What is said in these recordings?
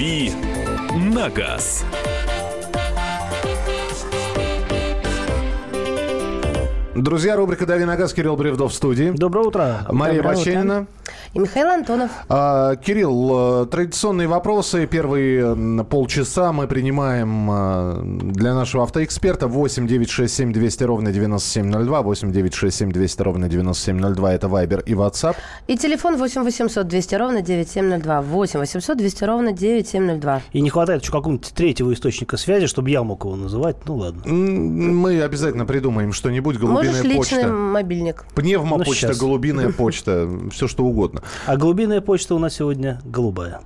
«Дави на газ». Друзья, рубрика «Дави на газ», Кирилл Бревдов в студии. Доброе утро. Мария Доброе Баченина. утро. И Михаил Антонов. А, Кирилл, э, традиционные вопросы. Первые полчаса мы принимаем а, для нашего автоэксперта 8 967 200 ровно 9702. 8 967 200 ровно 9702. Это Вайбер и WhatsApp. И телефон 8 800 200 ровно 9702. 8 800 200 ровно 9702. И не хватает еще какого-нибудь третьего источника связи, чтобы я мог его называть. Ну ладно. Мы обязательно придумаем что-нибудь. Голубиная Можешь личный почта. мобильник. Пневмопочта, Ну, голубиная почта, все что угодно. А голубиная почта у нас сегодня голубая.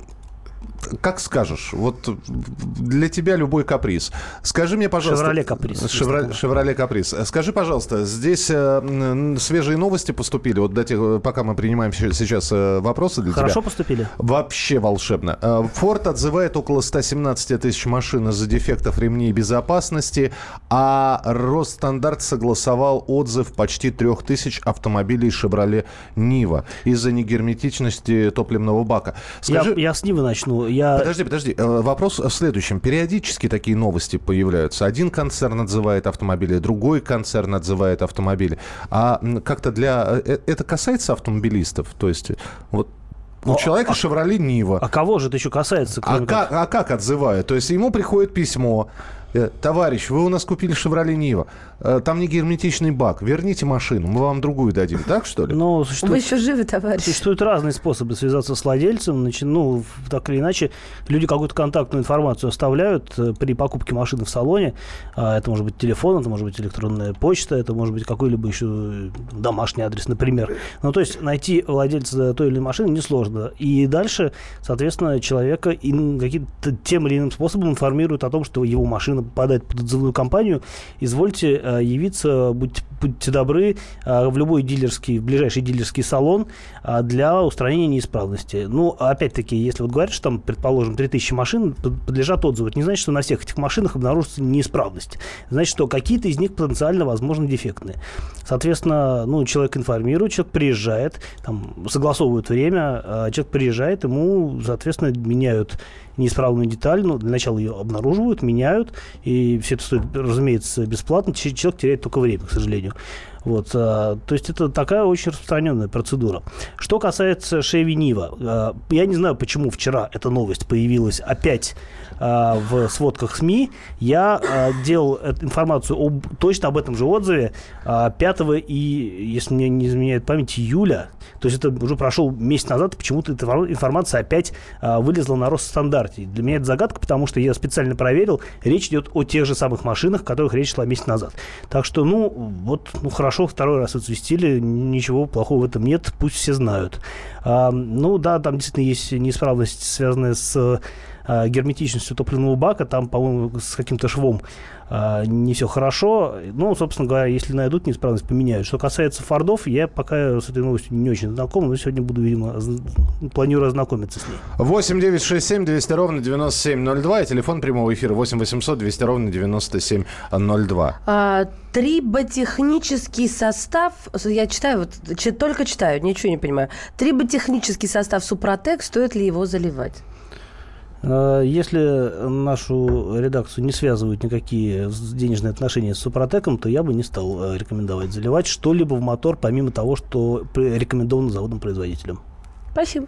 Как скажешь, вот для тебя любой каприз. Скажи мне, пожалуйста... «Шевроле Каприз», «Шевро-. «Шевроле Каприз». Скажи, пожалуйста, здесь э, свежие новости поступили, вот до тех, пока мы принимаем сейчас э, вопросы для Хорошо тебя. поступили? Вообще волшебно. Э, Форд отзывает около 117 тысяч машин из-за дефектов ремней безопасности, а Росстандарт согласовал отзыв почти 3000 автомобилей «Шевроле Нива» из-за негерметичности топливного бака. Скажи... Я, я с Нивы начну. Я... Подожди, подожди. Э, Вопрос в следующем. Периодически такие новости появляются. Один концерн отзывает автомобили, другой концерн отзывает автомобили. А как-то для... э, Это касается автомобилистов? То есть вот у Ну, человека а- «Шевроле Нива». А кого же это еще касается? А как, а как отзывают? То есть ему приходит письмо. э, Товарищ, вы у нас купили «Шевроле Нива». Э, Там не герметичный бак. Верните машину, мы вам другую дадим. Так, что ли? Но Вы существует, еще живы, товарищ? существуют разные способы связаться с владельцем. Значит, ну, так или иначе, люди какую-то контактную информацию оставляют э, при покупке машины в салоне. А, Это может быть телефон, это может быть электронная почта, это может быть какой-либо еще э, домашний адрес, например. Ну, то есть найти владельца той или иной машины несложно. И дальше, соответственно, человека каким-то тем или иным способом информируют о том, что его машина попадает под отзывную компанию. Извольте явиться, будьте, будьте добры, э, в любой дилерский, в ближайший дилерский салон э, для устранения неисправности. Ну, опять-таки, если вот говорят, что там, предположим, 3000 машин под- подлежат отзыву, это не значит, что на всех этих машинах обнаружится неисправность. Значит, что какие-то из них потенциально, возможно, дефектные. Соответственно, ну, человек информирует, человек приезжает, там, согласовывают время, человек приезжает, ему, соответственно, меняют неисправную деталь, ну, для начала ее обнаруживают, меняют, и все это стоит, разумеется, бесплатно, человек теряет только время, к сожалению. Вот, а, то есть это такая очень распространенная процедура. Что касается Chevy Niva, а, я не знаю, почему вчера эта новость появилась опять а, в сводках СМИ. Я делал информацию об, точно об этом же отзыве а, 5 и, если мне не изменяет память, июля. То есть это уже прошел месяц назад, почему-то эта информ- информация опять вылезла на Росстандарте. Для меня это загадка, потому что я специально проверил, речь идет о тех же самых машинах, о которых речь шла месяц назад. Так что, ну, вот, ну, хорошо, второй раз отсвистили, ничего плохого в этом нет, пусть все знают. А, ну, да, там действительно есть неисправность, связанная с а, герметичностью топливного бака, там, по-моему, с каким-то швом а, не все хорошо. Ну, собственно говоря, если найдут неисправность, поменяют. Что касается фордов, я пока с этой новостью не очень знаком, но сегодня буду, видимо, оз- планирую ознакомиться с ней. 8 9 6 7 200 ровно 9702 и телефон прямого эфира 8 800 200 ровно 9702. А, триботехнический состав, я читаю, вот только читаю, ничего не понимаю. Триботехнический состав Супротек, стоит ли его заливать? А, Если нашу редакцию не связывают никакие денежные отношения с Супротеком, то я бы не стал э, рекомендовать заливать что-либо в мотор, помимо того, что рекомендовано заводом-производителем. Спасибо.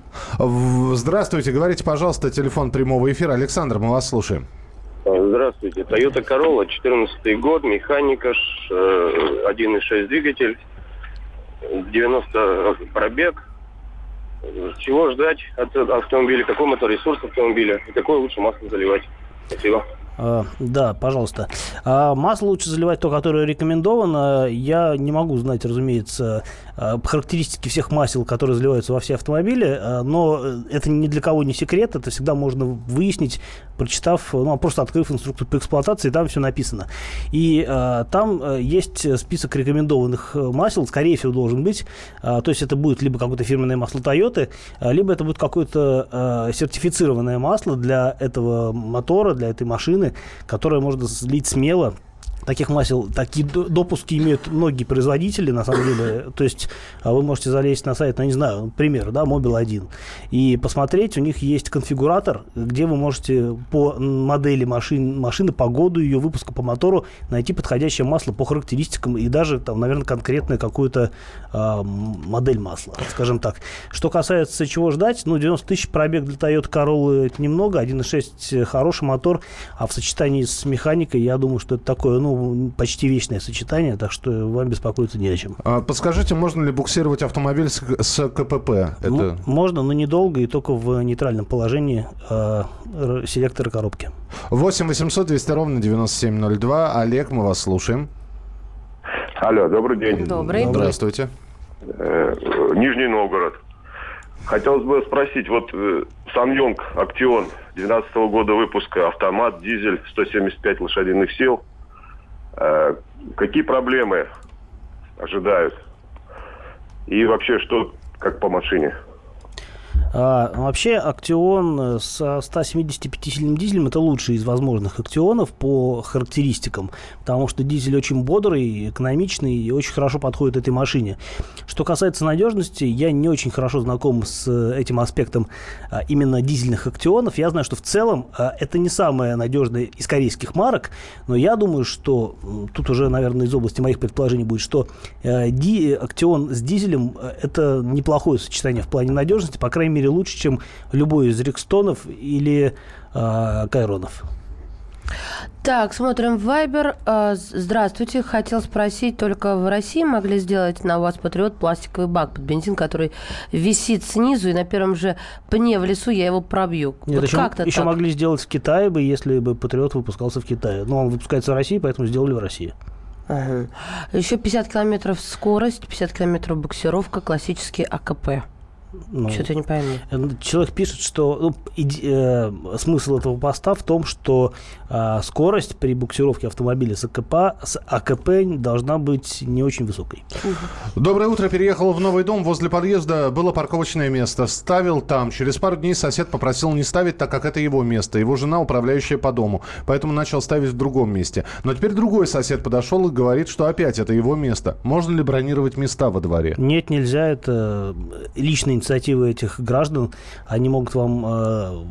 Здравствуйте, говорите, пожалуйста, телефон прямого эфира. Александр, мы вас слушаем. Здравствуйте. Toyota Corolla, 14 год, механика, ш- э, 1.6 двигатель, 90 пробег. Чего ждать от автомобиля? Какой моторесурс автомобиля? И какое лучше масло заливать? Спасибо. А, Да, пожалуйста. А, Масло лучше заливать то, которое рекомендовано. Я не могу знать, разумеется, а, характеристики всех масел, которые заливаются во все автомобили, но это ни для кого не секрет, это всегда можно выяснить, прочитав, ну, просто открыв инструкцию по эксплуатации, там все написано. И там есть список рекомендованных э, масел, скорее всего, должен быть. То есть это будет либо какое-то фирменное масло Toyota, либо это будет какое-то сертифицированное масло для этого мотора, для этой машины, которое можно слить смело таких масел, такие допуски имеют многие производители, на самом деле. То есть а вы можете залезть на сайт, ну, не знаю, пример, да, Mobil 1, и посмотреть, у них есть конфигуратор, где вы можете по модели машин, машины, по году ее выпуска, по мотору найти подходящее масло по характеристикам и даже, там, наверное, конкретную какую-то э, модель масла, скажем так. Что касается чего ждать, ну, 90 тысяч пробег для Toyota Corolla это немного, 1.6 хороший мотор, а в сочетании с механикой, я думаю, что это такое, ну, почти вечное сочетание, так что вам беспокоиться не о чем. А, подскажите, можно ли буксировать автомобиль с, с КПП? Это... Можно, но недолго и только в нейтральном положении э, селектора коробки. 8 800 200 ровно 9702. Олег, мы вас слушаем. Алло, добрый день. Добрый. Здравствуйте. Э, Нижний Новгород. Хотелось бы спросить, вот э, Самьонг Актион 12 года выпуска, автомат, дизель, 175 лошадиных сил. Э, какие проблемы ожидают? И вообще, что как по машине? А, вообще, Актион со 175-сильным дизелем это лучший из возможных Актионов по характеристикам, потому что дизель очень бодрый, экономичный и очень хорошо подходит этой машине. Что касается надежности, я не очень хорошо знаком с этим аспектом а, именно дизельных Актионов. Я знаю, что в целом а, это не самая надежная из корейских марок, но я думаю, что тут уже, наверное, из области моих предположений будет, что а, ди, Актион с дизелем а, это неплохое сочетание в плане надежности, по крайней мере, лучше, чем любой из Рикстонов или э, Кайронов. Так, смотрим Вайбер. Здравствуйте. Хотел спросить, только в России могли сделать на УАЗ Патриот пластиковый бак под бензин, который висит снизу, и на первом же пне в лесу я его пробью. Нет, вот еще, как-то еще так. могли сделать в Китае бы, если бы Патриот выпускался в Китае. Но он выпускается в России, поэтому сделали в России. Ага. Еще 50 километров скорость, 50 километров буксировка, классический АКП. Ну, Что-то не пойму. Э, человек пишет, что ну, иди, э, смысл этого поста в том, что э, скорость при буксировке автомобиля с АКП, с АКП должна быть не очень высокой. Доброе утро. Переехал в новый дом. Возле подъезда было парковочное место. Ставил там. Через пару дней сосед попросил не ставить, так как это его место. Его жена управляющая по дому. Поэтому начал ставить в другом месте. Но теперь другой сосед подошел и говорит, что опять это его место. Можно ли бронировать места во дворе? Нет, нельзя. Это личный инициативы этих граждан, они могут вам, э,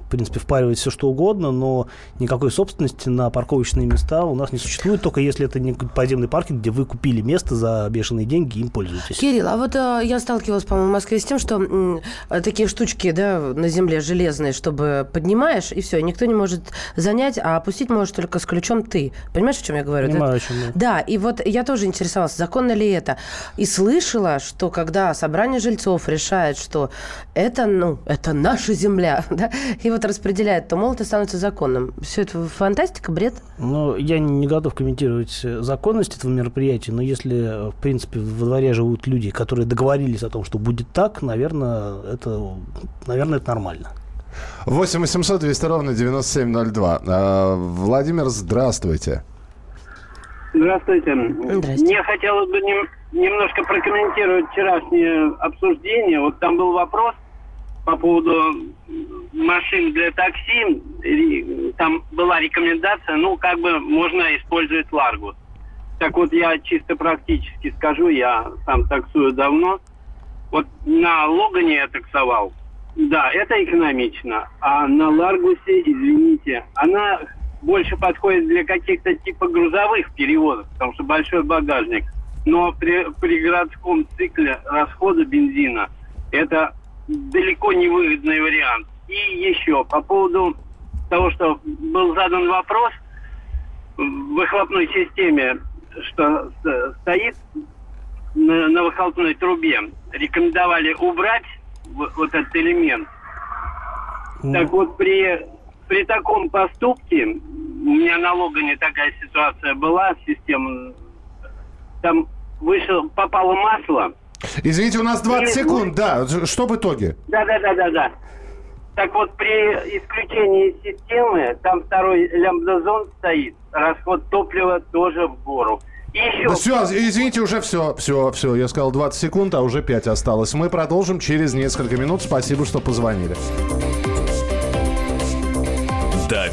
в принципе, впаривать все, что угодно, но никакой собственности на парковочные места у нас не существует, только если это не подземный паркинг, где вы купили место за бешеные деньги, им пользуетесь. Кирилл, а вот э, я сталкивалась, по-моему, в Москве с тем, что э, такие штучки, да, на земле железные, чтобы поднимаешь, и все, никто не может занять, а опустить можешь только с ключом ты. Понимаешь, о чем я говорю? Понимаю, о чем я. Да, и вот я тоже интересовалась, законно ли это. И слышала, что когда собрание жильцов решает, что что это, ну, это наша земля, да, и вот распределяет, то, мол, это становится законным. Все это фантастика, бред? Ну, я не готов комментировать законность этого мероприятия, но если, в принципе, во дворе живут люди, которые договорились о том, что будет так, наверное, это, наверное, это нормально. 8 800 200 ровно 9702. А, Владимир, здравствуйте. Здравствуйте. Здравствуйте. Мне хотелось бы нем, немножко прокомментировать вчерашнее обсуждение. Вот там был вопрос по поводу машин для такси. Там была рекомендация, ну, как бы можно использовать Ларгус. Так вот, я чисто практически скажу, я сам таксую давно. Вот на Логане я таксовал. Да, это экономично. А на Ларгусе, извините, она больше подходит для каких-то типа грузовых перевозок, потому что большой багажник. Но при, при городском цикле расхода бензина это далеко не выгодный вариант. И еще по поводу того, что был задан вопрос в выхлопной системе, что стоит на, на выхлопной трубе, рекомендовали убрать вот этот элемент. Так вот, при при таком поступке, у меня на Логане такая ситуация была, система, там вышел, попало масло. Извините, у нас 20 и, секунд, да, что в итоге? Да, да, да, да, да. Так вот, при исключении системы, там второй лямбдазон стоит, расход топлива тоже в гору. Еще... Да все, извините, уже все, все, все. Я сказал 20 секунд, а уже 5 осталось. Мы продолжим через несколько минут. Спасибо, что позвонили.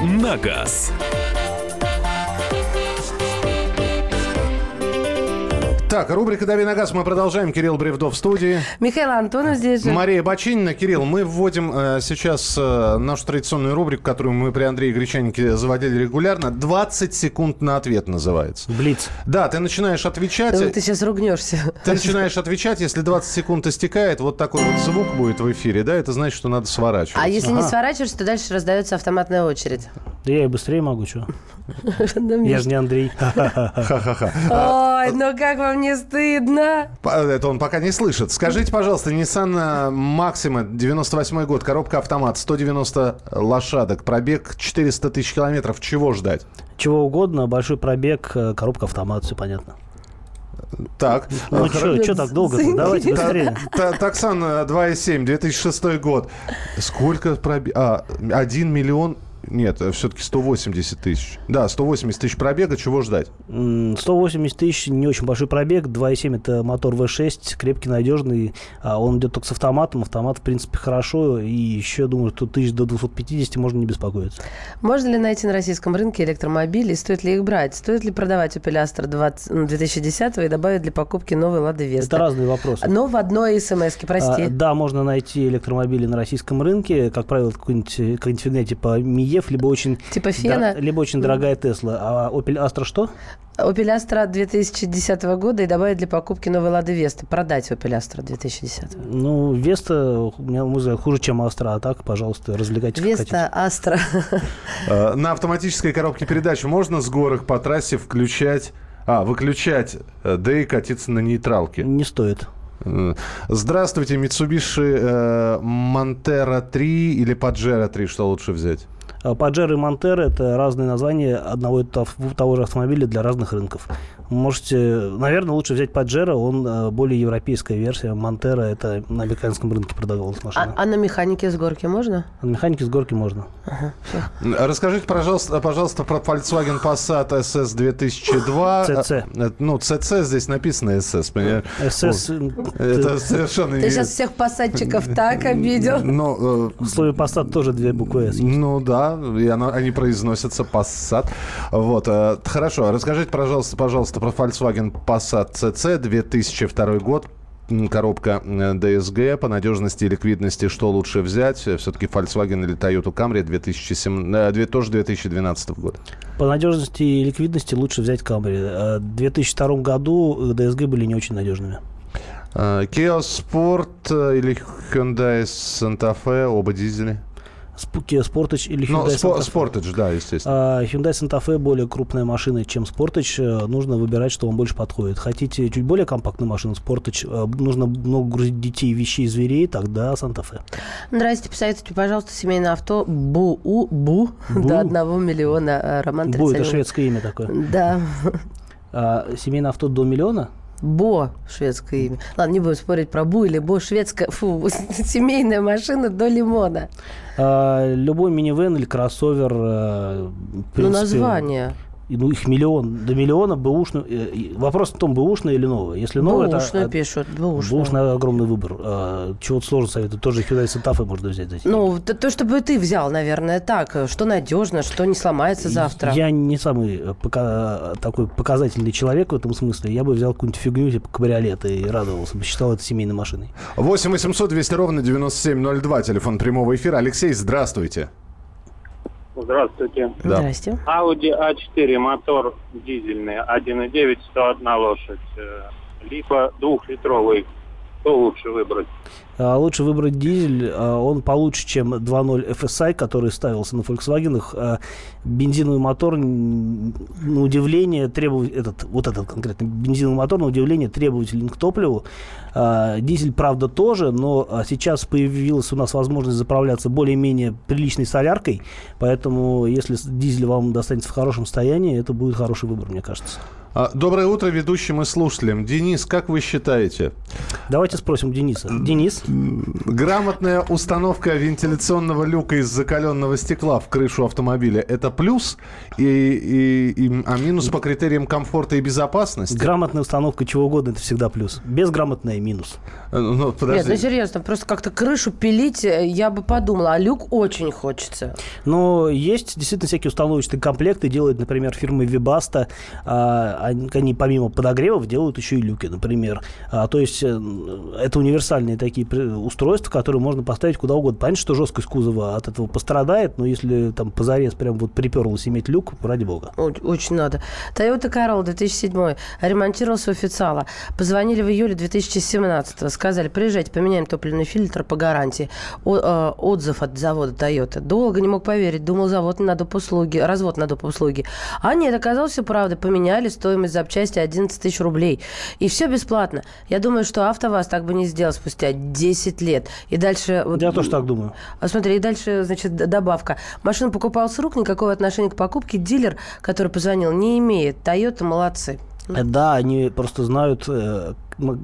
на газ». Так, рубрика «Дави на газ» мы продолжаем. Кирилл Бревдов в студии. Михаил Антонов здесь же. Мария Бочинина. Кирилл, мы вводим э, сейчас э, нашу традиционную рубрику, которую мы при Андрее Гречанике заводили регулярно. 20 секунд на ответ называется. Блиц. Да, ты начинаешь отвечать. Да, ты сейчас ругнешься. Ты начинаешь отвечать, если 20 секунд истекает, вот такой вот звук будет в эфире, да, это значит, что надо сворачивать. А если не сворачиваешься, то дальше раздается автоматная очередь. Да я и быстрее могу, что? Я же не Андрей. Ха-ха-ха. Ой, ну как вам не стыдно? Это он пока не слышит. Скажите, пожалуйста, Nissan Maxima, 98 год, коробка автомат, 190 лошадок, пробег 400 тысяч километров. Чего ждать? Чего угодно, большой пробег, э, коробка автомат, все понятно. Так. Ну э, что, что так долго -то? Давайте быстрее. Та- Таксан э, 2.7, 2006 год. Сколько пробег? А, 1 миллион... Нет, все-таки 180 тысяч. Да, 180 тысяч пробега. Чего ждать? М, 180 тысяч, не очень большой пробег. 2.7 это мотор V6, крепкий, надежный. А Он идет только с автоматом. Автомат, в принципе, хорошо. И еще, думаю, что тысяч до 250 можно не беспокоиться. Можно ли найти на российском рынке электромобили? Стоит ли их брать? Стоит ли продавать Opel Astra 20, ну, 2010 и добавить для покупки новый Лада Веста? Это разные вопросы. Но в одной смс прости. А, да, можно найти электромобили на российском рынке. Как правило, какой-нибудь, э, какая-нибудь фигня Миев, либо очень, Типа Фена? да, либо очень дорогая Тесла. А Opel Astra что? Opel Astra 2010 года и добавить для покупки новый Лада Веста. Продать Opel Astra 2010. Ну, Веста, у меня, взгляд, хуже, чем Astra. А так, пожалуйста, развлекайтесь. Веста Astra. Э, На автоматической коробке передач можно с горок по трассе включать... А, выключать, э, да и катиться на нейтралке. Не стоит. Э, Здравствуйте, Mitsubishi Montero 3 или Pajero 3, что лучше взять? А Паджеро и Монтера – это разные названия одного и того же автомобиля для разных рынков. Можете, наверное, лучше взять Паджеро, он э, более европейская версия. Монтера – это на американском рынке продавалась машина. А, а на механике с горки можно? На механике с горки можно. Расскажите, пожалуйста, пожалуйста, про Volkswagen Passat SS 2002. CC. Э, Ну, CC здесь написано SS? СС, Вот. Это совершенно Ты сейчас всех посадчиков так обидел. Ну, э, в слове Passat тоже две буквы есть. Ну да, и она- они произносятся Passat. Вот, э, хорошо. Расскажите, пожалуйста, пожалуйста, про Volkswagen Passat CC 2002 год. Коробка э, DSG по надежности и ликвидности, что лучше взять? Все-таки Volkswagen или Toyota Camry 2007, э, тоже 2012 года. По надежности и ликвидности лучше взять Camry. Э, В 2002 году DSG были не очень надежными. Э, Kia Sport э, или Hyundai Santa Fe, оба дизели. Sportage или Ну, Hyundai спо- Santa Fe. Sportage, да, естественно. А, Hyundai Santa Fe более крупная машина, чем Sportage. Э, Нужно выбирать, что вам больше подходит. Хотите чуть более компактную машину Sportage, э, нужно много грузить детей, вещей, зверей, тогда Santa Fe. Здрасте, посоветуйте, пожалуйста, семейное авто БУ, БУ, до одного миллиона. э, Роман Бу, это шведское имя такое. Да, А, семейное авто до миллиона? Бо, шведское имя. Ладно, не будем спорить про Бу или Бо, шведская, фу, семейная машина до лимона. А, любой минивэн или кроссовер. э, Ну, название. И, Ну, их миллион. До миллиона бэушный. э, Вопрос в том, бэушный или новый. Если новый, Бэушную это... пишут, бэушную. Бэушный огромный выбор. А, Чего-то сложно советую. Тоже Hyundai Fe можно взять. эти Ну, то, то, чтобы ты взял, наверное, так. Что надежно, что не сломается завтра. Я не самый э, пока, такой показательный человек в этом смысле. Я бы взял какую-нибудь фигню, типа кабриолет, и радовался бы, считал это семейной машиной. 8 800 200 ровно 9702, телефон прямого эфира. Алексей, здравствуйте. Здравствуйте. Да. Здрасте. Audi A4 мотор дизельный 1.9, 101 лошадь. Э, Либо двухлитровый. Что лучше выбрать? А лучше выбрать дизель, а он получше, чем 2.0 FSI, который ставился на Volkswagen. А Бензиновый мотор, на удивление, требует, этот, вот этот конкретно бензиновый мотор, на удивление, требователен к топливу. Дизель, правда, тоже, но сейчас появилась у нас возможность заправляться более-менее приличной соляркой, поэтому если дизель вам достанется в хорошем состоянии, это будет хороший выбор, мне кажется. А, доброе утро ведущим и слушателям. Денис, как вы считаете? Давайте спросим Дениса. Денис? Грамотная установка вентиляционного люка из закаленного стекла в крышу автомобиля – это плюс, и, и, и, а минус по критериям комфорта и безопасности? Грамотная установка чего угодно – это всегда плюс. Безграмотная – минус. Э, ну, Нет, ну серьезно, просто как-то крышу пилить, э, я бы подумала, а люк очень хочется. Но есть действительно всякие установочные комплекты, делает, например, фирма Вибаста, они помимо подогревов делают еще и люки, например. А, то есть э, это универсальные такие устройства, которые можно поставить куда угодно. Понятно, что жесткость кузова от этого пострадает, но если там позарез прям вот приперлось иметь люк, ради бога. Очень, надо. Toyota Corolla 2007 ремонтировался у официала. Позвонили в июле 2017 сказали, приезжайте, поменяем топливный фильтр по гарантии. О, э, отзыв от завода Toyota. Долго не мог поверить, думал, завод на доп. услуги, развод на доп. услуги. А нет, оказалось все правда. Поменяли стоимость запчасти 11 тысяч рублей. И все бесплатно. Я думаю, что АвтоВАЗ так бы не сделал спустя 10 лет. И дальше... Я тоже так думаю. А смотри, и дальше, значит, добавка. Машину покупал с рук, никакого отношения к покупке. Дилер, который позвонил, не имеет. Тойота молодцы. Да, они просто знают, э,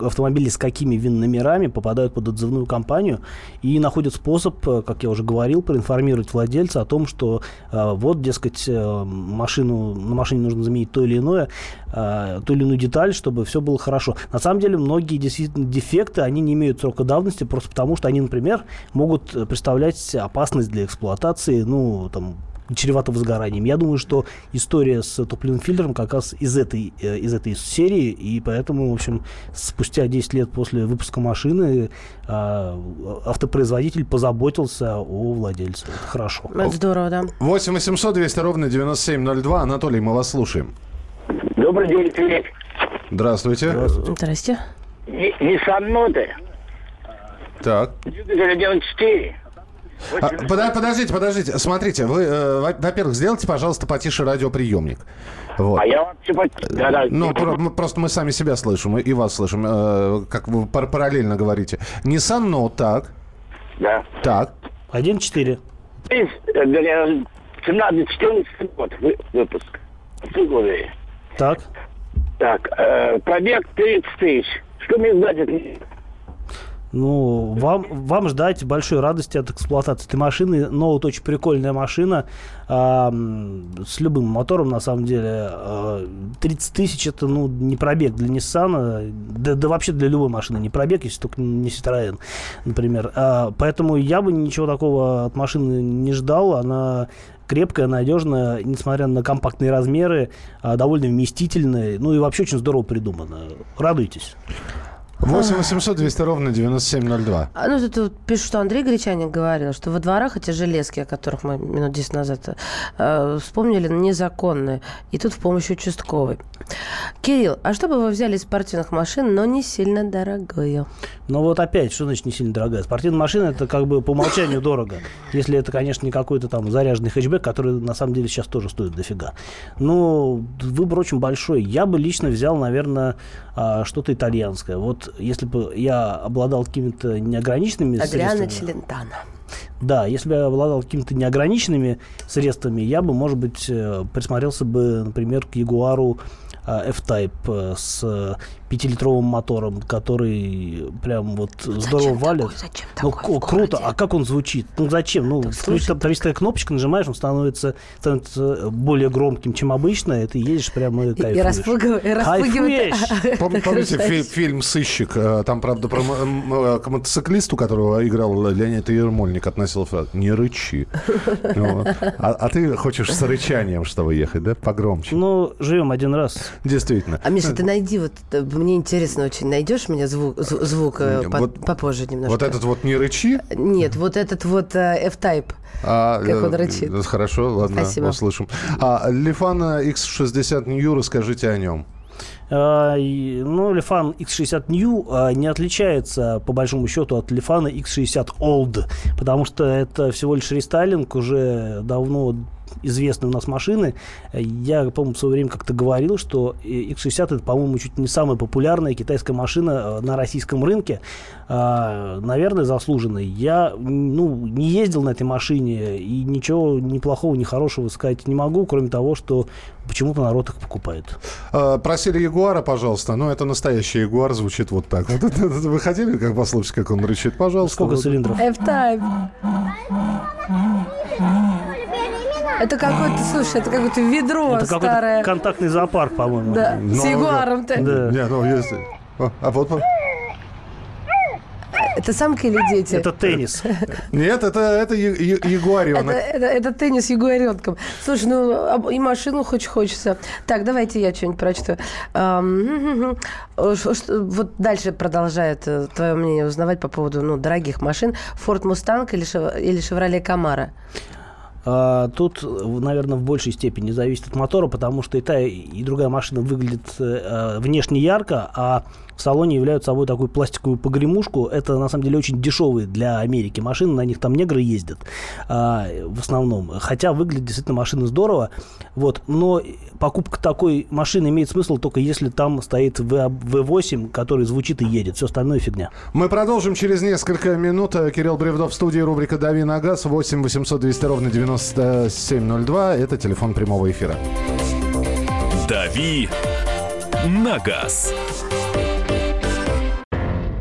автомобили с какими ВИН-номерами попадают под отзывную компанию и находят способ, э, как я уже говорил, проинформировать владельца о том, что э, вот, дескать, машину, на машине нужно заменить то или иное, ту или иную деталь, чтобы все было хорошо. На самом деле, многие действительно дефекты, они не имеют срока давности просто потому, что они, например, могут представлять опасность для эксплуатации, ну, там, чревато возгоранием. Я думаю, что история с топливным фильтром как раз из этой, э, из этой серии, и поэтому, в общем, спустя 10 лет после выпуска машины а, автопроизводитель позаботился о владельце. Это хорошо. Это здорово, да. 8 800 200 ровно 9702. Анатолий, мы вас слушаем. Добрый день, Филипп. Здравствуйте. Здравствуйте. Здрасте. Nissan Note. Так. 94. А, Под, подождите, подождите. Смотрите, вы, э, во-первых, сделайте, пожалуйста, потише радиоприемник. Вот. А я вам типа... да, да. Ну, про- просто мы сами себя слышим и вас слышим, э, как вы пар- параллельно говорите. Nissan но так. Да. Так. 1.4. 17-14 э, год выпуск. Так. Так, э, пробег 30 тысяч. Что мне значит? Ну, вам, вам ждать большой радости от эксплуатации этой машины. Ноут очень прикольная машина а, с любым мотором, на самом деле. А, 30 тысяч это, ну, не пробег для Nissan, да, да вообще для любой машины не пробег, если только не Citroёn, например. А, поэтому я бы ничего такого от машины не ждал. Она крепкая, надежная, несмотря на компактные размеры, а, довольно вместительная, ну и вообще очень здорово придумана. Радуйтесь. 8 800 200 ровно 9702. А, ну, тут, тут пишут, что Андрей Гречаник говорил, что во дворах эти железки, о которых мы минут 10 назад э, вспомнили, незаконные. И тут в помощь участковой. Кирилл, а что бы вы взяли из спортивных машин, но не сильно дорогую? Ну вот опять, что значит не сильно дорогая? Спортивная машина это как бы по умолчанию дорого. Если это, конечно, не какой-то там заряженный хэтчбэк, который на самом деле сейчас тоже стоит дофига. Ну, выбор очень большой. Я бы лично взял, наверное, а, что-то итальянское. Вот если бы я обладал какими-то неограниченными Адриана Челентано. Да, если бы я обладал какими-то неограниченными средствами, я бы, может быть, э, присмотрелся бы, например, к Ягуару F-Type э, с пятилитровым мотором, который прям вот ну, здорово валит. Такой, зачем ну, такой круто. А как он звучит? Ну, зачем? Ну, там, там есть такая кнопочка, нажимаешь, он становится, становится более громким, чем обычно, и ты едешь прямо и кайфуешь. И, распугивает. Помните фи- фильм «Сыщик»? Э, там, правда, про э, к мотоциклисту, которого играл Леонид Ермольник, относил фразу «Не рычи». А, а ты хочешь с рычанием, чтобы ехать, да? Погромче. Ну, живем один раз. Действительно. А, Миша, ты найди вот мне интересно очень, найдешь мне звук, звук э, вот, попозже немножко? Вот этот вот не рычи? Нет, вот этот вот э, F-Type. А, как он э, рычит. Хорошо, ладно, Спасибо. услышим. А Лифана X60 New, расскажите о нем. А, ну, Лифан X60 New а, не отличается, по большому счету, от Лифана X60 Old, потому что это всего лишь рестайлинг уже давно известные у нас машины. Я, по-моему, в свое время как-то говорил, что X60 это, по-моему, чуть не самая популярная китайская машина э, на российском рынке. Наверное, заслуженный. Я ну, не ездил на этой машине и ничего ни плохого, ни хорошего сказать не могу, кроме того, что почему-то народ их покупает. Просили Ягуара, пожалуйста. Ну, это настоящий Ягуар, звучит вот так. Вот это, это, вы хотели как послушать, как он рычит? Пожалуйста. Сколько вот. цилиндров? F-Type. Это какой-то, слушай, это какое-то ведро Это какой-то старое. контактный зоопарк, по-моему. Да, Ну, с ягуаром-то. Да. Нет, ну, если... А вот... Это самка или дети? Это теннис. Нет, это, это ягуаренок. Это, это, это теннис с ягуаренком. Слушай, ну и машину хоть хочется. Так, давайте я что-нибудь прочту. Ш- Вот дальше продолжает э, твое мнение узнавать по поводу ну, дорогих машин. Форд Мустанг или, Шев- или Шевроле Камара? А, Тут, наверное, в большей степени зависит от мотора, потому что и та, и другая машина выглядит э, внешне ярко, а в салоне являют собой такую пластиковую погремушку. Это, на самом деле, очень дешевые для Америки машины, на них там негры ездят а, в основном. Хотя выглядит действительно машина здорово. Вот. Но покупка такой машины имеет смысл только если там стоит V- V8, который звучит и едет. Все остальное фигня. Мы продолжим через несколько минут. Кирилл Бревдов в студии, рубрика «Дави на газ», 8 800 200 ровно 9702. Это телефон прямого эфира. «Дави на газ».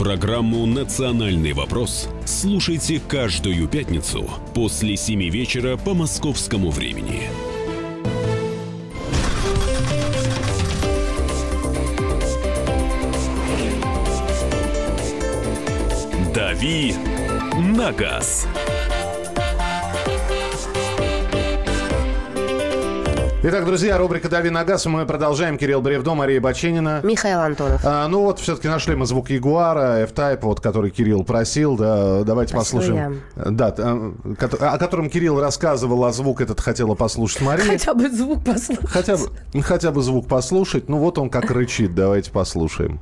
Программу «Национальный вопрос» слушайте каждую пятницу после 7 вечера по московскому времени. «Дави на газ». Итак, друзья, рубрика «Дави на газ». Мы продолжаем. Кирилл Бревдо, Мария Баченина. Михаил Антонов. А, ну вот, все-таки нашли мы звук Ягуара, F-Type, вот, который Кирилл просил. Да, давайте Спасибо послушаем. Да, а, о котором Кирилл рассказывал, а звук этот хотела послушать Мария. Хотя бы звук послушать. Хотя бы, хотя бы звук послушать. Ну вот он как рычит. Давайте послушаем.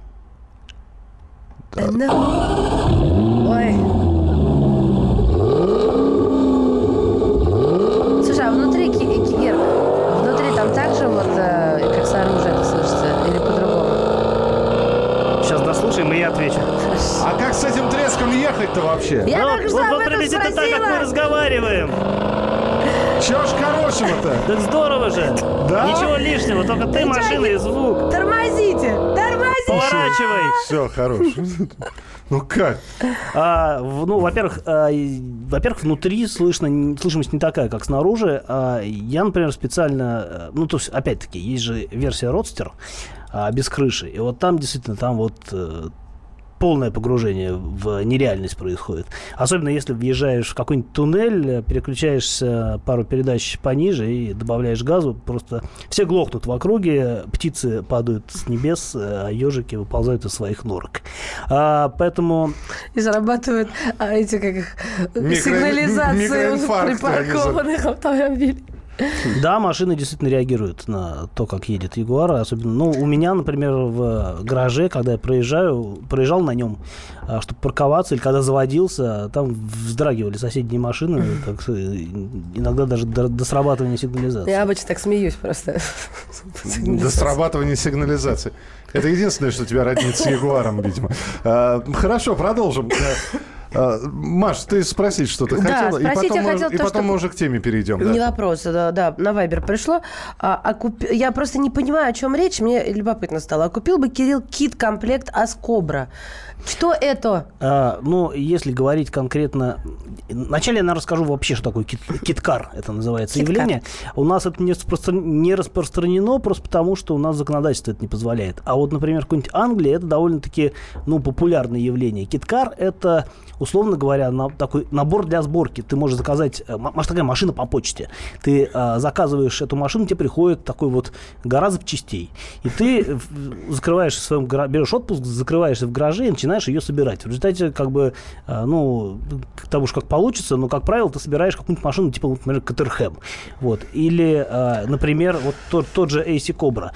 Ой. Слушай, а внутри, Ки- Ки- Кир, внутри там так же вот, э, как снаружи это слышится? Или по-другому? Сейчас дослушаем, и я отвечу. А как с этим ехать-то вообще? Я Ну, только что вот, об вот этом приблизительно так, как мы разговариваем. Чего ж хорошего-то? Так здорово же. Да? Ничего лишнего, только ты, машина и звук. Тормозите! Тормозите! Поворачивай. Все, хорош. Ну как? А, в- ну, во-первых, а, во-первых, внутри слышно, слышимость не такая, как снаружи. А, я, например, специально, э, ну, то есть, опять-таки, есть же версия Родстер а, без крыши, и вот там действительно, там вот э, полное погружение в нереальность происходит. Особенно если въезжаешь в какой-нибудь туннель, э, переключаешься пару передач пониже и добавляешь газу, просто все глохнут в округе, птицы падают с небес, э, а ежики выползают из своих норок. А, поэтому И зарабатывают а, эти, как их, Микро- сигнализации припаркованных автомобилей. Да, машины действительно реагируют на то, как едет Ягуар. Особенно, ну, у меня, например, в гараже, когда я проезжаю, проезжал на нем, а, чтобы парковаться, или когда заводился, там вздрагивали соседние машины, так, иногда даже до, до срабатывания сигнализации. Я обычно так смеюсь просто. До срабатывания сигнализации. Это единственное, что тебя роднит с Ягуаром, видимо. А, Хорошо, продолжим. А, Маш, ты спросить что-то Да, хотела? И спросить потом, я мы- хотела и то, потом что- мы уже к теме перейдем. Не да. вопрос, да, да, на Вайбер пришло. А, а куп- Я просто не понимаю, о чем речь, мне любопытно стало. А купил бы Кирилл кит-комплект Аскобра. Что это? А, ну, если говорить конкретно... Вначале я, наверное, расскажу вообще, что такое кит- киткар. Это называется Киткар. явление. У нас это не, распро- не распространено просто потому, что у нас законодательство это не позволяет. А вот, например, в какой-нибудь Англии это довольно-таки ну, популярное явление. Киткар – это, условно говоря, на такой набор для сборки. Ты можешь заказать, э, маш, такая машина по почте. Ты э, заказываешь эту машину, тебе приходит такой вот гора запчастей. И ты закрываешь в своем берешь отпуск, закрываешься в гараже и начинаешь ее собирать. В результате, как бы, э, ну, к тому же как получится, но, как правило, ты собираешь какую-нибудь машину, типа, например, Катерхэм. Вот. Или, э, например, вот тот, тот же AC Cobra.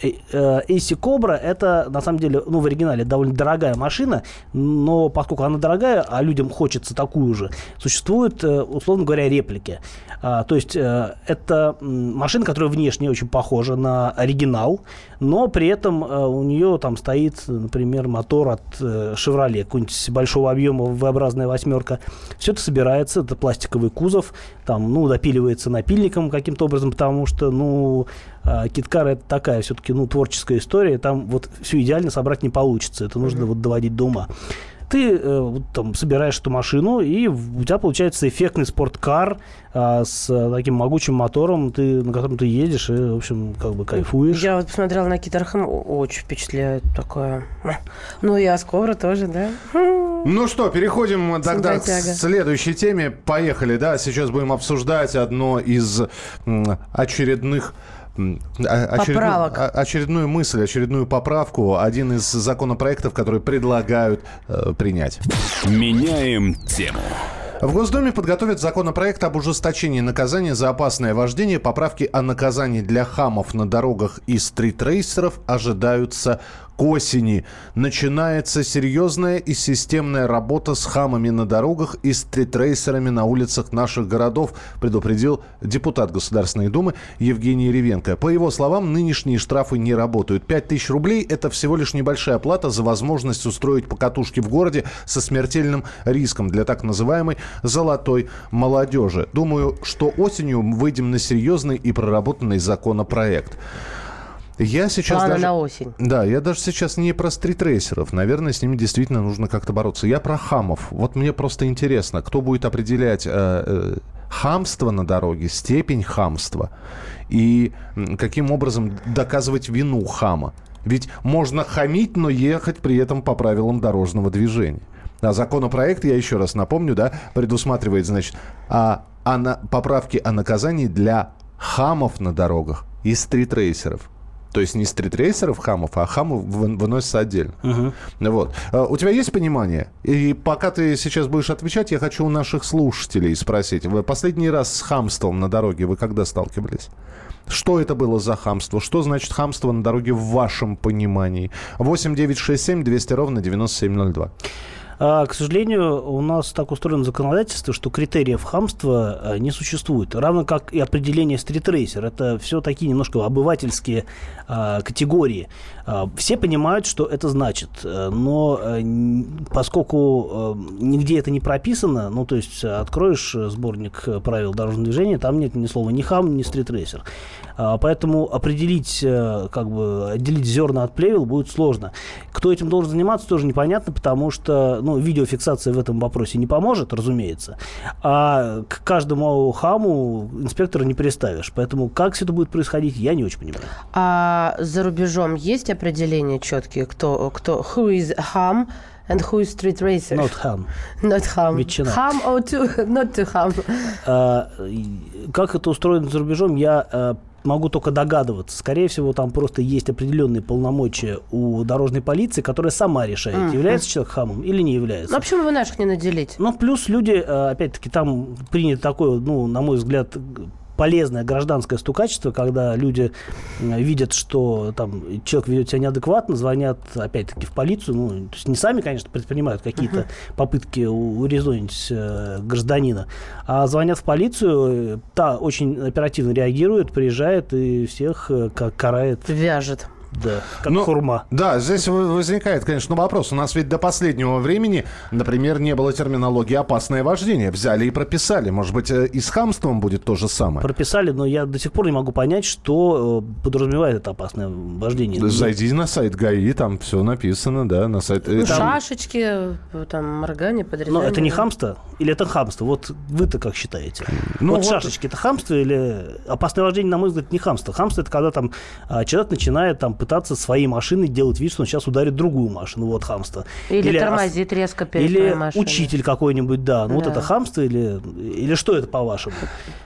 AC Cobra это, на самом деле, ну, в оригинале довольно дорогая машина, но поскольку она дорогая, а людям хочется такую же, существуют, э, условно говоря, реплики. То есть это машина, которая внешне очень похожа на оригинал, но при этом у нее там стоит, например, мотор от Chevrolet, какой-нибудь большого объема V-образная восьмерка. Все это собирается, это пластиковый кузов, там, ну, допиливается напильником каким-то образом, потому что, ну, Киткар это такая все-таки, ну, творческая история, там вот все идеально собрать не получится, это нужно mm-hmm. вот доводить до ума ты э, там собираешь эту машину, и у тебя получается эффектный спорткар э, с таким могучим мотором, ты, на котором ты едешь, и, в общем, как бы кайфуешь. Я вот посмотрела на Китархэм, очень впечатляет такое. Ну и Аскора тоже, да? Ну что, переходим тогда к следующей теме. Поехали, да, сейчас будем обсуждать одно из очередных очередную, очередную мысль, очередную поправку, один из законопроектов, которые предлагают э, принять. Меняем тему. В Госдуме подготовят законопроект об ужесточении наказания за опасное вождение. Поправки о наказании для хамов на дорогах и стритрейсеров ожидаются к осени начинается серьезная и системная работа с хамами на дорогах и стритрейсерами на улицах наших городов, предупредил депутат Государственной Думы Евгений Ревенко. По его словам, нынешние штрафы не работают. 5 тысяч рублей – это всего лишь небольшая плата за возможность устроить покатушки в городе со смертельным риском для так называемой «золотой молодежи». Думаю, что осенью выйдем на серьезный и проработанный законопроект. Я сейчас Планы даже... на осень. Да, я даже сейчас не про стритрейсеров. Наверное, с ними действительно нужно как-то бороться. Я про хамов. Вот мне просто интересно, кто будет определять э, э, хамство на дороге, степень хамства и каким образом доказывать вину хама. Ведь можно хамить, но ехать при этом по правилам дорожного движения. А законопроект, я еще раз напомню, да, предусматривает, значит, а, а на, поправки о наказании для хамов на дорогах и стритрейсеров. То есть не стритрейсеров хамов, а хамов выносятся отдельно. Угу. Вот. А, у тебя есть понимание? И пока ты сейчас будешь отвечать, я хочу у наших слушателей спросить. Вы последний раз с хамством на дороге вы когда сталкивались? Что это было за хамство? Что значит хамство на дороге в вашем понимании? 8 9 6 7 200 ровно 9702. А, к сожалению, у нас так устроено законодательство, что критериев хамства а, не существует. Равно как и определение стритрейсер. Это все такие немножко обывательские а, категории. Все понимают, что это значит. Но поскольку нигде это не прописано, ну, то есть откроешь сборник правил дорожного движения, там нет ни слова ни хам, ни стритрейсер. Поэтому определить, как бы, отделить зерна от плевел будет сложно. Кто этим должен заниматься, тоже непонятно, потому что ну, видеофиксация в этом вопросе не поможет, разумеется. А к каждому хаму инспектора не приставишь. Поэтому как все это будет происходить, я не очень понимаю. А за рубежом есть определения четкие, кто, кто who is ham, And who is street racer? Not ham. Not ham. Ветчина. Ham or to, not to ham. А, как это устроено за рубежом, я а, могу только догадываться. Скорее всего, там просто есть определенные полномочия у дорожной полиции, которая сама решает, mm-hmm. является человек хамом или не является. Ну, а почему вы наших не наделить? Ну, плюс люди, э, опять-таки, там принято такое, ну, на мой взгляд, полезное гражданское стукачество, когда люди видят, что там человек ведет себя неадекватно, звонят опять-таки в полицию, ну, то есть не сами, конечно, предпринимают какие-то uh-huh. попытки урезонить э, гражданина, а звонят в полицию, та очень оперативно реагирует, приезжает и всех э, карает. Вяжет. Да, как ну, хурма. Да, здесь возникает, конечно, вопрос. У нас ведь до последнего времени, например, не было терминологии «опасное вождение». Взяли и прописали. Может быть, э, и с хамством будет то же самое? Прописали, но я до сих пор не могу понять, что э, подразумевает это опасное вождение. Зайди на сайт ГАИ, там все написано, да, на сайт... Ну, там... Шашечки, там, моргание, подрезание. Но это не хамство или это хамство? Вот вы-то как считаете? Ну, вот, вот шашечки – это хамство или опасное вождение, на мой взгляд, не хамство? Хамство – это когда там а, человек начинает там пытаться своей машиной делать вид, что он сейчас ударит другую машину. Вот хамство. Или, или тормозит резко перед Или учитель какой-нибудь, да. Ну да. вот это хамство или, или что это по-вашему?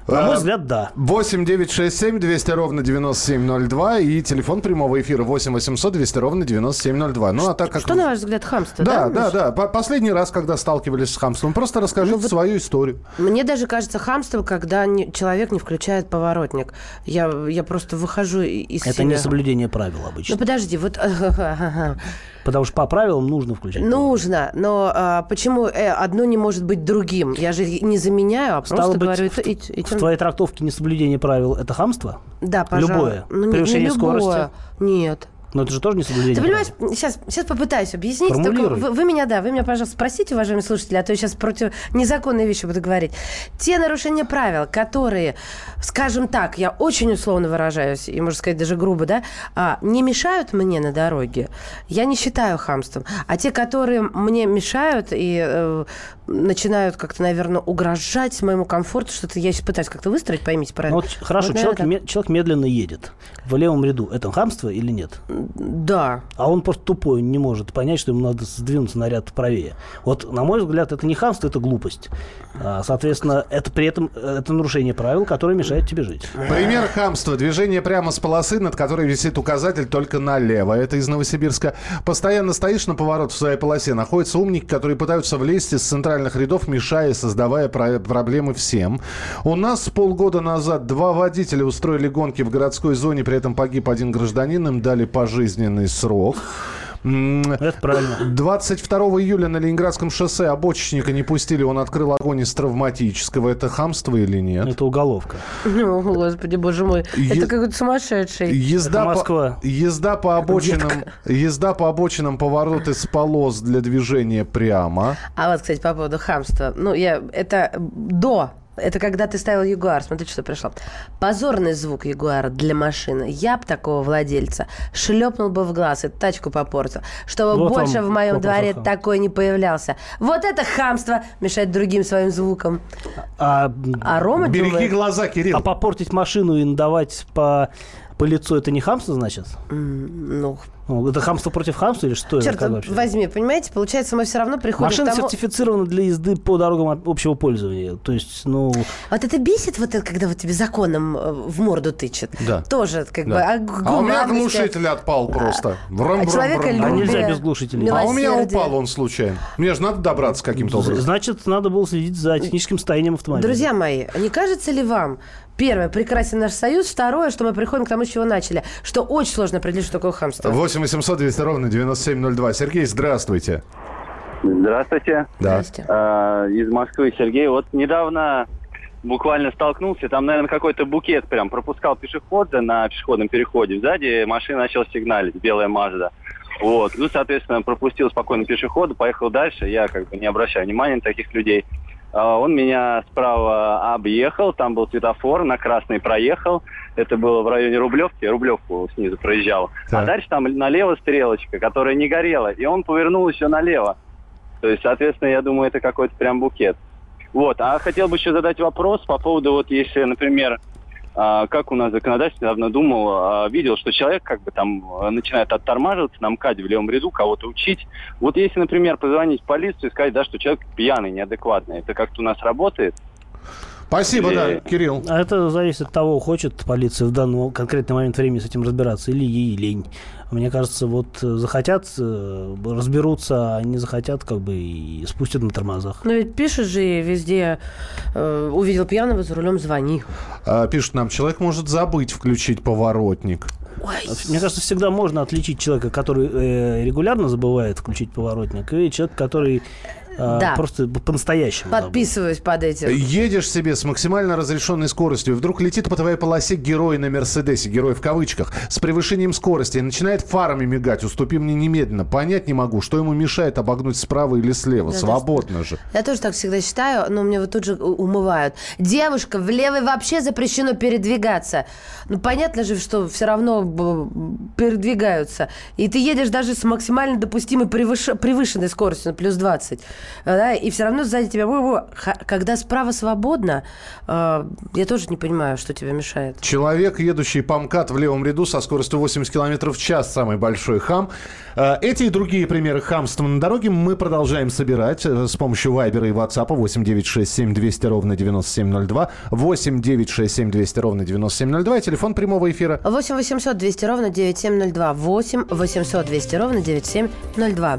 На мой взгляд, да. 8 9 6 7 200 ровно 9702 и телефон прямого эфира 8 800 200 ровно 9702. Ну, а так как... Что, на ваш взгляд, хамство? Да, да, да. да. Последний раз, когда сталкивались с хамством, просто расскажите ну, вот свою историю. Мне даже кажется хамство, когда не, человек не включает поворотник. Я, я просто выхожу из Это себя. не соблюдение правил обычно. Ну, подожди, вот... Потому что по правилам нужно включать. Нужно, но а, почему э, одно не может быть другим? Я же не заменяю, а Стало просто быть, говорю... В, и, и, в твоей трактовке несоблюдение правил – это хамство? Да, пожалуйста. Любое? Ну, Превышение не любое. скорости? Нет. Но это же тоже не соблюдение. Ты понимаешь, сейчас, сейчас попытаюсь объяснить. Только вы, вы меня, да, вы меня, пожалуйста, спросите, уважаемые слушатели, а то я сейчас против незаконной вещи буду говорить. Те нарушения правил, которые, скажем так, я очень условно выражаюсь, и, можно сказать, даже грубо, да, а, не мешают мне на дороге, я не считаю хамством. А те, которые мне мешают и э, начинают как-то, наверное, угрожать моему комфорту, что-то я сейчас пытаюсь как-то выстроить, поймите правильно. Ну, вот, хорошо, вот, человек, так... человек медленно едет в левом ряду. Это хамство или нет? Да. А он просто тупой, не может понять, что ему надо сдвинуться на ряд правее. Вот, на мой взгляд, это не хамство, это глупость. А, соответственно, это при этом это нарушение правил, которое мешает тебе жить. Пример хамства. Движение прямо с полосы, над которой висит указатель только налево. Это из Новосибирска. Постоянно стоишь на поворот в своей полосе. Находятся умники, которые пытаются влезть из центральных рядов, мешая, создавая проблемы всем. У нас полгода назад два водителя устроили гонки в городской зоне, при этом погиб один гражданин, им дали пожизненный срок. Это правильно. 22 июля на Ленинградском шоссе обочечника не пустили, он открыл огонь из травматического. Это хамство или нет? Это уголовка. О, господи, боже мой. Е... Это какой-то сумасшедший. Езда Это Москва. По... Езда по обочинам, езда по обочинам поворот из полос для движения прямо. А вот, кстати, по поводу хамства. Ну, я это до это когда ты ставил Ягуар. Смотри, что пришло. Позорный звук Ягуара для машины. Я б такого владельца шлепнул бы в глаз и тачку попортил. Чтобы вот больше в моем дворе хам. такой не появлялся. Вот это хамство мешает другим своим звукам. А, а Рома Береги думает... глаза, Кирилл. А попортить машину и надавать по по лицу это не хамство, значит? Ну, ну, это хамство против хамства или что Черт, это? Черт возьми, понимаете, получается, мы все равно приходим Машина к тому... сертифицирована для езды по дорогам общего пользования. То есть, ну... Вот это бесит, вот это, когда вот тебе законом э, в морду тычет. Да. Тоже как да. бы... А, а у меня глушитель отпал просто. Врум, а человека А нельзя без глушителя. А у меня упал он случайно. Мне же надо добраться каким-то образом. Значит, надо было следить за техническим состоянием автомобиля. Друзья мои, не кажется ли вам, Первое, прекрасен наш союз. Второе, что мы приходим к тому, с чего начали. Что очень сложно определить, что такое хамство. 8 800 200 ровно 9702. Сергей, здравствуйте. Здравствуйте. Да. Здравствуйте. А, из Москвы Сергей. Вот недавно буквально столкнулся, там, наверное, какой-то букет прям пропускал пешехода на пешеходном переходе. Сзади машина начала сигналить, белая Мазда. Вот. Ну, соответственно, пропустил спокойно пешехода, поехал дальше. Я как бы не обращаю внимания на таких людей. А, он меня справа объехал, там был светофор, на красный проехал. Это было в районе Рублевки, Рублевку снизу проезжал. Так. А дальше там налево стрелочка, которая не горела, и он повернул еще налево. То есть, соответственно, я думаю, это какой-то прям букет. Вот. А хотел бы еще задать вопрос по поводу, вот если, например, а, как у нас законодательство недавно думал, а, видел, что человек как бы там а, начинает оттормаживаться на МКАДе в левом ряду, кого-то учить. Вот если, например, позвонить в полицию и сказать, да, что человек пьяный, неадекватный, это как-то у нас работает? Спасибо, да, Кирилл. А это зависит от того, хочет полиция в данный конкретный момент времени с этим разбираться или ей лень. Мне кажется, вот э, захотят, э, разберутся, а не захотят, как бы и спустят на тормозах. Но ведь пишешь же везде, э, увидел пьяного за рулем, звони. А, пишут нам, человек может забыть включить поворотник. Ой. Мне кажется, всегда можно отличить человека, который э, регулярно забывает включить поворотник, и человека, который да. Просто по-настоящему. Подписываюсь под этим. Едешь себе с максимально разрешенной скоростью, вдруг летит по твоей полосе герой на Мерседесе, герой в кавычках, с превышением скорости, и начинает фарами мигать, уступи мне немедленно. Понять не могу, что ему мешает обогнуть справа или слева. Да, Свободно же. Я тоже так всегда считаю, но мне вот тут же умывают. Девушка, в левой вообще запрещено передвигаться. Ну, понятно же, что все равно передвигаются. И ты едешь даже с максимально допустимой превыш... превышенной скоростью, плюс 20. Да, и все равно сзади тебя... Когда справа свободно, э, я тоже не понимаю, что тебе мешает. Человек, едущий по МКАД в левом ряду со скоростью 80 км в час, самый большой хам. Э, эти и другие примеры хамства на дороге мы продолжаем собирать э, с помощью Вайбера и WhatsApp 8 967 200 ровно 9702, 8 967 200 ровно 9702 и телефон прямого эфира 8 800 200 ровно 9702, 8 800 200 ровно 9702.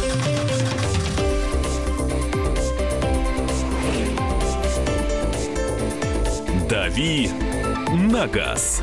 «Дави на газ».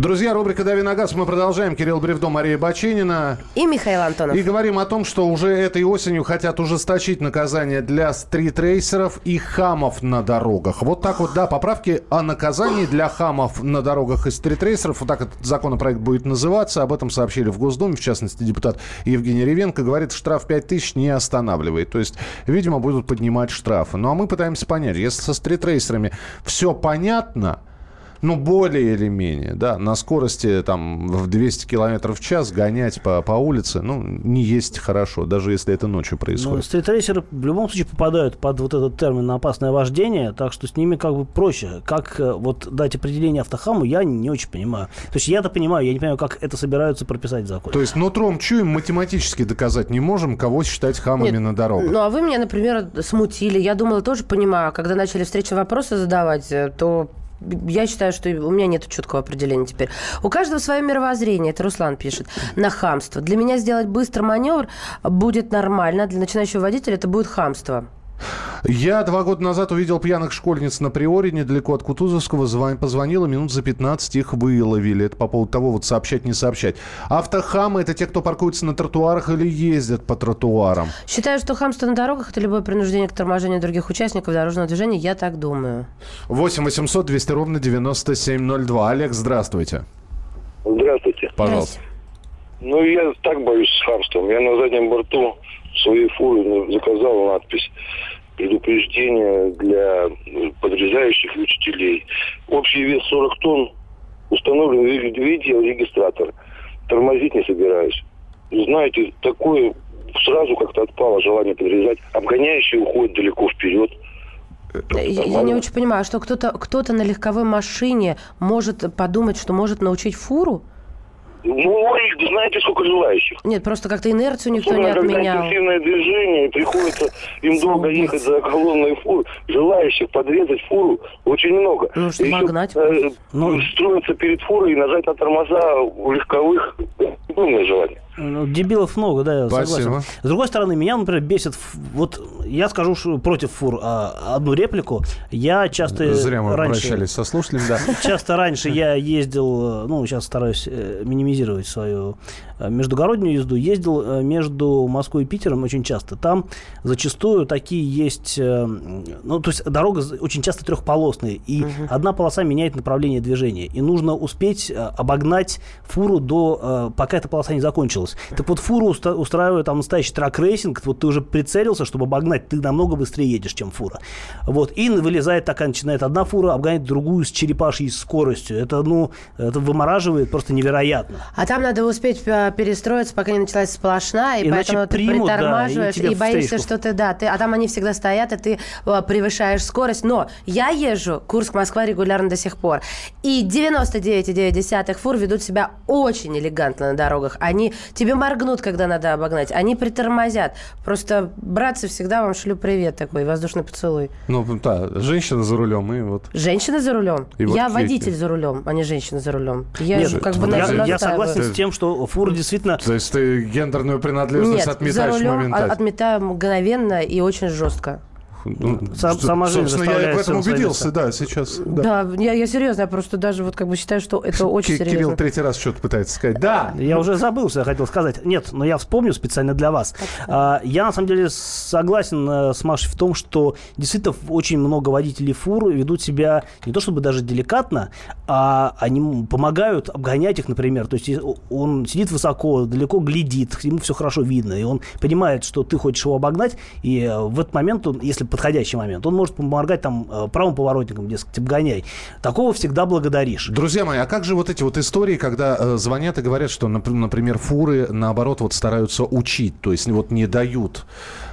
Друзья, рубрика «Дави на газ». Мы продолжаем. Кирилл Бревдо, Мария Бачинина. И Михаил Антонов. И говорим о том, что уже этой осенью хотят ужесточить наказание для стритрейсеров и хамов на дорогах. Вот так вот, да, поправки о наказании для хамов на дорогах и стритрейсеров. Вот так этот законопроект будет называться. Об этом сообщили в Госдуме. В частности, депутат Евгений Ревенко говорит, штраф 5 тысяч не останавливает. То есть, видимо, будут поднимать штрафы. Ну, а мы пытаемся понять, если со стритрейсерами все понятно, ну, более или менее, да, на скорости там в 200 километров в час гонять по, по улице, ну, не есть хорошо, даже если это ночью происходит. Ну, стритрейсеры в любом случае попадают под вот этот термин «опасное вождение», так что с ними как бы проще. Как э, вот дать определение автохаму, я не очень понимаю. То есть я-то понимаю, я не понимаю, как это собираются прописать в законе. То есть нутром чуем, математически доказать не можем, кого считать хамами Нет, на дорогах. Ну, а вы меня, например, смутили. Я думала, тоже понимаю, когда начали встречи вопросы задавать, э, то я считаю, что у меня нет четкого определения теперь. У каждого свое мировоззрение, это Руслан пишет, на хамство. Для меня сделать быстро маневр будет нормально, для начинающего водителя это будет хамство. Я два года назад увидел пьяных школьниц на Приоре, недалеко от Кутузовского. Звон, позвонила, минут за 15 их выловили. Это по поводу того, вот сообщать, не сообщать. Автохамы – это те, кто паркуется на тротуарах или ездят по тротуарам. Считаю, что хамство на дорогах – это любое принуждение к торможению других участников дорожного движения. Я так думаю. 8 800 200 ровно 9702. Олег, здравствуйте. Здравствуйте. Пожалуйста. Ну, я так боюсь с хамством. Я на заднем борту своей фуры заказал надпись предупреждение для подрезающих учителей. Общий вес 40 тонн установлен видеорегистратор. Тормозить не собираюсь. Знаете, такое сразу как-то отпало желание подрезать. Обгоняющие уходят далеко вперед. Я, я не очень понимаю, что кто-то кто на легковой машине может подумать, что может научить фуру? Ну, их, знаете, сколько желающих. Нет, просто как-то инерцию никто Особенно, не отменял. Когда интенсивное движение, и приходится им долго ехать за колонной фур. Желающих подрезать фуру очень много. Ну, чтобы обогнать. Э, ну, строиться перед фурой и нажать на тормоза у легковых. Умное желание. Ну, дебилов много, да, я Спасибо. согласен. С другой стороны, меня, например, бесит, вот я скажу против фур а, одну реплику. Я часто Зря мы раньше, обращались со слушателем, да. Часто раньше я ездил, ну, сейчас стараюсь э, минимизировать свою междугороднюю езду, ездил э, между Москвой и Питером очень часто. Там зачастую такие есть, ну, то есть дорога очень часто трехполосная, и угу. одна полоса меняет направление движения, и нужно успеть обогнать фуру до, пока эта полоса не закончилась. Так вот, фуру уста- устраивает там настоящий truck racing, вот ты уже прицелился, чтобы обогнать, ты намного быстрее едешь, чем фура. Вот, и вылезает такая, начинает одна фура обгонять другую с черепашьей скоростью. Это, ну, это вымораживает просто невероятно. А там надо успеть э, перестроиться, пока не началась сплошная, и Иначе поэтому примут, ты притормаживаешь да, и, и боишься, что ты, да, ты, а там они всегда стоят, и ты э, превышаешь скорость. Но я езжу Курск-Москва регулярно до сих пор, и 99,9 фур ведут себя очень элегантно на дорогах. Они Тебе моргнут, когда надо обогнать. Они притормозят. Просто, братцы, всегда вам шлю привет такой, воздушный поцелуй. Ну, да, женщина за рулем и вот... Женщина за рулем? И я вот водитель за рулем, а не женщина за рулем. Я Нет, как бы я, я согласен с тем, что фура действительно... То есть ты гендерную принадлежность Нет, отметаешь за рулем моментально? отметаю мгновенно и очень жестко. Ну, Сам, что- сама жизнь собственно, я в этом убедился, да, сейчас. Да. Да, я, я серьезно, я просто даже вот как бы считаю, что это очень Ки- серьезно. Кирилл третий раз что-то пытается сказать. Да! Я уже забыл, что я хотел сказать. Нет, но я вспомню специально для вас. А, Я, на самом деле, согласен э, с Машей в том, что действительно очень много водителей фур ведут себя не то чтобы даже деликатно, а они помогают обгонять их, например. То есть он сидит высоко, далеко глядит, ему все хорошо видно, и он понимает, что ты хочешь его обогнать, и э, в этот момент, он, если подходящий момент, он может помогать там э, правым поворотникам, дескать, обгоняй. Такого всегда благодаришь. Друзья мои, а как же вот эти вот истории, когда э, звонят и говорят, что, нап- например, фуры, наоборот, вот стараются учить, то есть вот не дают,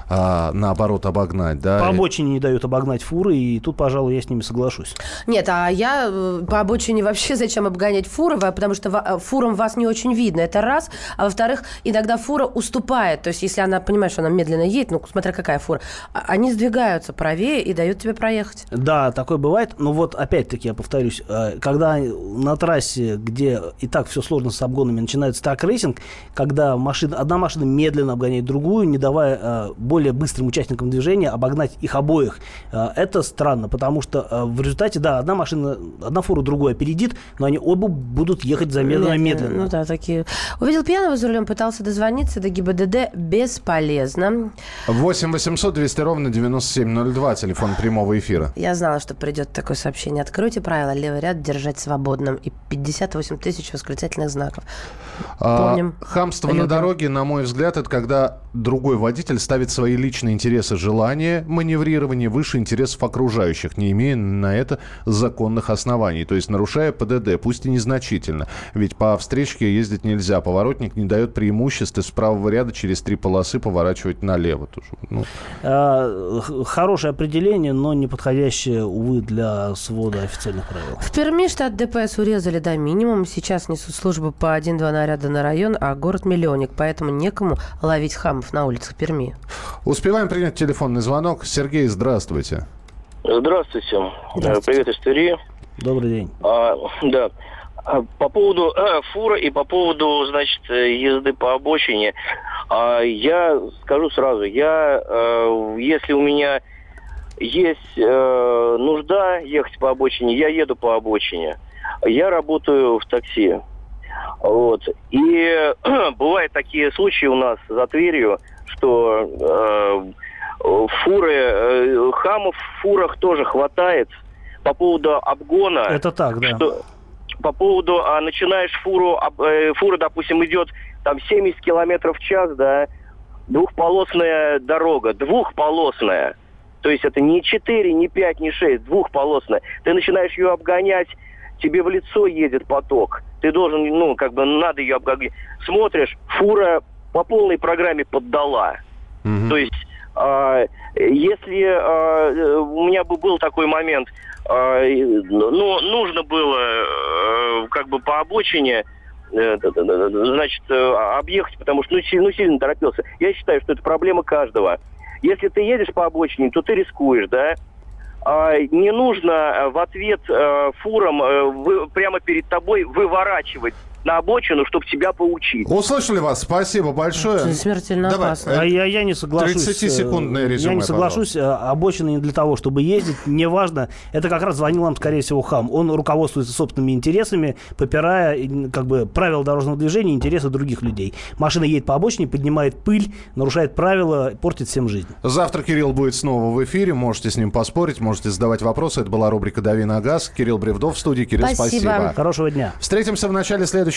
а, наоборот, обогнать, да? По обочине не дают обогнать фуры, и тут, пожалуй, я с ними соглашусь. Нет, а я э, по обочине вообще зачем обгонять фуры, потому что э, фурам вас не очень видно, это раз. А во-вторых, иногда фура уступает, то есть если она понимает, что она медленно едет, ну, смотря какая фура, а- они сдвигаются правее и дают тебе проехать. Да, такое бывает. Но вот опять-таки я повторюсь, э, когда на трассе, где и так все сложно с обгонами, начинается truck racing, когда машина, одна машина медленно обгоняет другую, не давая э, более быстрым участникам движения обогнать их обоих, э, это странно, потому что э, в результате, да, одна машина, одна фура другую опередит, но они оба будут ехать замедленно-медленно. Ну да, такие. Увидел пьяного за рулем, пытался дозвониться до ГИБДД бесполезно. 8 800 200 ровно 9702, телефон прямого эфира. Я знала, что придет такое сообщение. Откройте правила, левый ряд держать свободным. И 58 тысяч восклицательных знаков. А, Помним. хамство на Любим. дороге, на мой взгляд, это когда другой водитель ставит свои личные интересы, желания, маневрирование выше интересов окружающих, не имея на это законных оснований. То есть нарушая ПДД, пусть и незначительно. Ведь по встречке ездить нельзя. Поворотник не дает преимущества с правого ряда через три полосы поворачивать налево. Тоже, ну, х- Хорошее определение, но не подходящее, увы, для свода официальных правил. В Перми штат ДПС урезали до минимума. Сейчас несут службу по один-два наряда на район, а город миллионник, поэтому некому ловить хамов на улицах Перми. Успеваем принять телефонный звонок. Сергей, здравствуйте. Здравствуйте. Здравствуйте. Привет из Твери. Добрый день. А, да. А, По поводу э, фура и по поводу, значит, э, езды по обочине, а, я скажу сразу, я, э, если у меня есть э, нужда ехать по обочине, я еду по обочине. Я работаю в такси. Вот. И бывают такие случаи у нас за Тверью, что э, фуры, э, хамов в фурах тоже хватает. По поводу обгона... Это так, да. Что, по поводу, а, начинаешь фуру, э, фура, допустим, идет там 70 километров в час, да, двухполосная дорога, двухполосная. То есть это не 4, не 5, не 6, двухполосная. Ты начинаешь ее обгонять, тебе в лицо едет поток. Ты должен, ну, как бы надо ее обгонять. Смотришь, фура по полной программе поддала. Мгм. То есть, а, если а, у меня бы был такой момент, а, ну, нужно было э, как бы по обочине э, значит, э, объехать, потому что ну, си- ну, сильно торопился. Я считаю, что это проблема каждого. Если ты едешь по обочине, то ты рискуешь, да? Не нужно в ответ фурам прямо перед тобой выворачивать на обочину, чтобы тебя поучить. Услышали вас. Спасибо большое. Это смертельно Давай, опасно. э, А я, я не соглашусь. 30-секундное э, резюме, Я не соглашусь. э, Обочина не для того, чтобы ездить. Неважно. Это как раз звонил вам, скорее всего, хам. Он руководствуется собственными интересами, попирая как бы, правила дорожного движения и интересы других людей. Машина едет по обочине, поднимает пыль, нарушает правила, портит всем жизнь. Завтра Кирилл будет снова в эфире. Можете с ним поспорить, можете задавать вопросы. Это была рубрика «Дави на газ». Кирилл Бревдов в студии. Кирилл, Спасибо. спасибо. Хорошего дня. Встретимся в начале следующего